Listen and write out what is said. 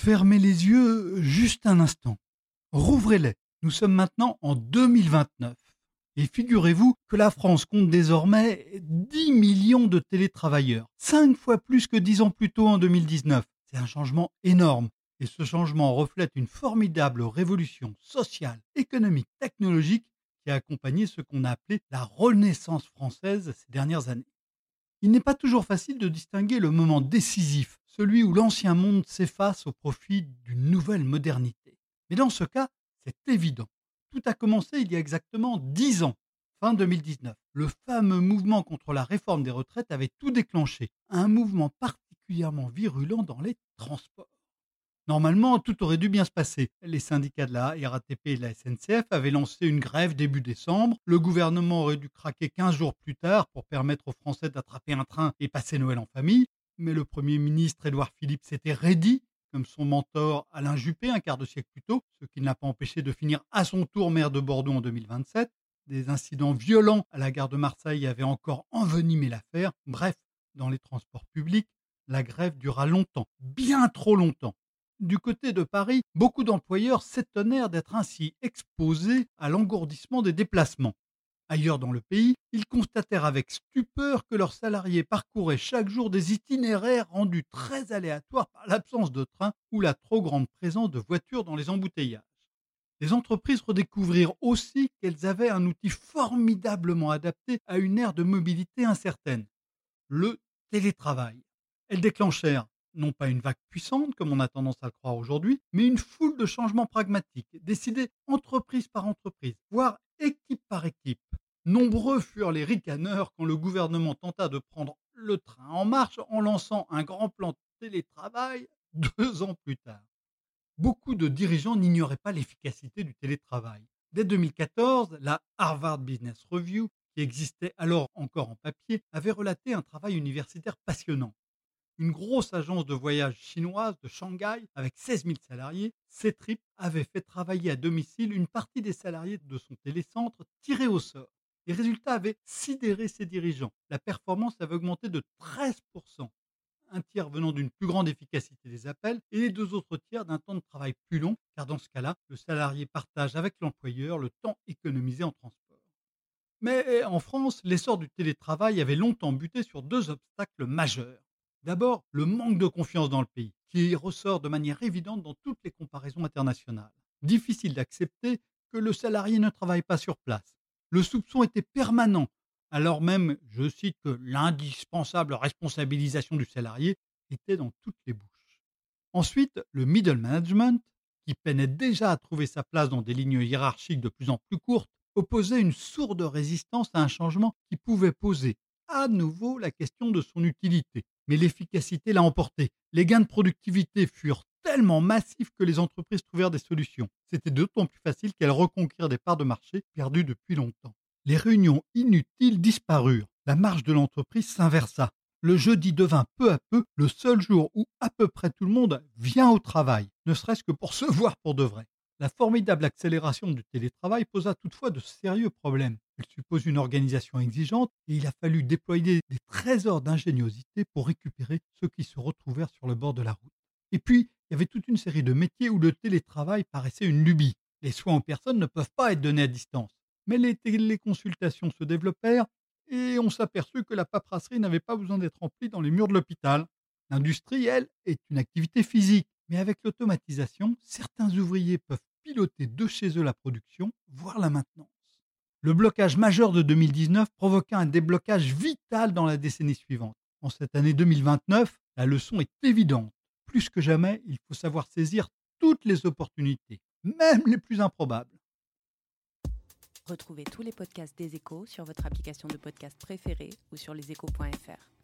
Fermez les yeux juste un instant. Rouvrez-les. Nous sommes maintenant en 2029. Et figurez-vous que la France compte désormais 10 millions de télétravailleurs, 5 fois plus que 10 ans plus tôt en 2019. C'est un changement énorme. Et ce changement reflète une formidable révolution sociale, économique, technologique qui a accompagné ce qu'on a appelé la renaissance française ces dernières années. Il n'est pas toujours facile de distinguer le moment décisif, celui où l'ancien monde s'efface au profit d'une nouvelle modernité. Mais dans ce cas, c'est évident. Tout a commencé il y a exactement dix ans, fin 2019. Le fameux mouvement contre la réforme des retraites avait tout déclenché, un mouvement particulièrement virulent dans les transports. Normalement, tout aurait dû bien se passer. Les syndicats de la RATP et de la SNCF avaient lancé une grève début décembre. Le gouvernement aurait dû craquer 15 jours plus tard pour permettre aux Français d'attraper un train et passer Noël en famille. Mais le Premier ministre Édouard Philippe s'était raidi comme son mentor Alain Juppé un quart de siècle plus tôt, ce qui ne l'a pas empêché de finir à son tour maire de Bordeaux en 2027. Des incidents violents à la gare de Marseille avaient encore envenimé l'affaire. Bref, dans les transports publics, la grève dura longtemps, bien trop longtemps. Du côté de Paris, beaucoup d'employeurs s'étonnèrent d'être ainsi exposés à l'engourdissement des déplacements. Ailleurs dans le pays, ils constatèrent avec stupeur que leurs salariés parcouraient chaque jour des itinéraires rendus très aléatoires par l'absence de train ou la trop grande présence de voitures dans les embouteillages. Les entreprises redécouvrirent aussi qu'elles avaient un outil formidablement adapté à une ère de mobilité incertaine, le télétravail. Elles déclenchèrent non pas une vague puissante comme on a tendance à le croire aujourd'hui, mais une foule de changements pragmatiques, décidés entreprise par entreprise, voire équipe par équipe. Nombreux furent les ricaneurs quand le gouvernement tenta de prendre le train en marche en lançant un grand plan de télétravail deux ans plus tard. Beaucoup de dirigeants n'ignoraient pas l'efficacité du télétravail. Dès 2014, la Harvard Business Review, qui existait alors encore en papier, avait relaté un travail universitaire passionnant. Une grosse agence de voyage chinoise de Shanghai, avec 16 000 salariés, Ctrip avait fait travailler à domicile une partie des salariés de son télécentre tirés au sort. Les résultats avaient sidéré ses dirigeants. La performance avait augmenté de 13%, un tiers venant d'une plus grande efficacité des appels et les deux autres tiers d'un temps de travail plus long, car dans ce cas-là, le salarié partage avec l'employeur le temps économisé en transport. Mais en France, l'essor du télétravail avait longtemps buté sur deux obstacles majeurs. D'abord, le manque de confiance dans le pays, qui ressort de manière évidente dans toutes les comparaisons internationales. Difficile d'accepter que le salarié ne travaille pas sur place le soupçon était permanent, alors même, je cite, que l'indispensable responsabilisation du salarié était dans toutes les bouches. Ensuite, le middle management, qui peinait déjà à trouver sa place dans des lignes hiérarchiques de plus en plus courtes, opposait une sourde résistance à un changement qui pouvait poser à nouveau la question de son utilité. Mais l'efficacité l'a emporté. Les gains de productivité furent tellement massif que les entreprises trouvèrent des solutions. C'était d'autant plus facile qu'elles reconquirent des parts de marché perdues depuis longtemps. Les réunions inutiles disparurent. La marge de l'entreprise s'inversa. Le jeudi devint peu à peu le seul jour où à peu près tout le monde vient au travail, ne serait-ce que pour se voir pour de vrai. La formidable accélération du télétravail posa toutefois de sérieux problèmes. Elle suppose une organisation exigeante et il a fallu déployer des trésors d'ingéniosité pour récupérer ceux qui se retrouvèrent sur le bord de la route. Et puis, il y avait toute une série de métiers où le télétravail paraissait une lubie. Les soins aux personnes ne peuvent pas être donnés à distance. Mais les téléconsultations se développèrent et on s'aperçut que la paperasserie n'avait pas besoin d'être remplie dans les murs de l'hôpital. L'industrie, elle, est une activité physique. Mais avec l'automatisation, certains ouvriers peuvent piloter de chez eux la production, voire la maintenance. Le blocage majeur de 2019 provoqua un déblocage vital dans la décennie suivante. En cette année 2029, la leçon est évidente plus que jamais, il faut savoir saisir toutes les opportunités, même les plus improbables. Retrouvez tous les podcasts des échos sur votre application de podcast préférée ou sur leséchos.fr.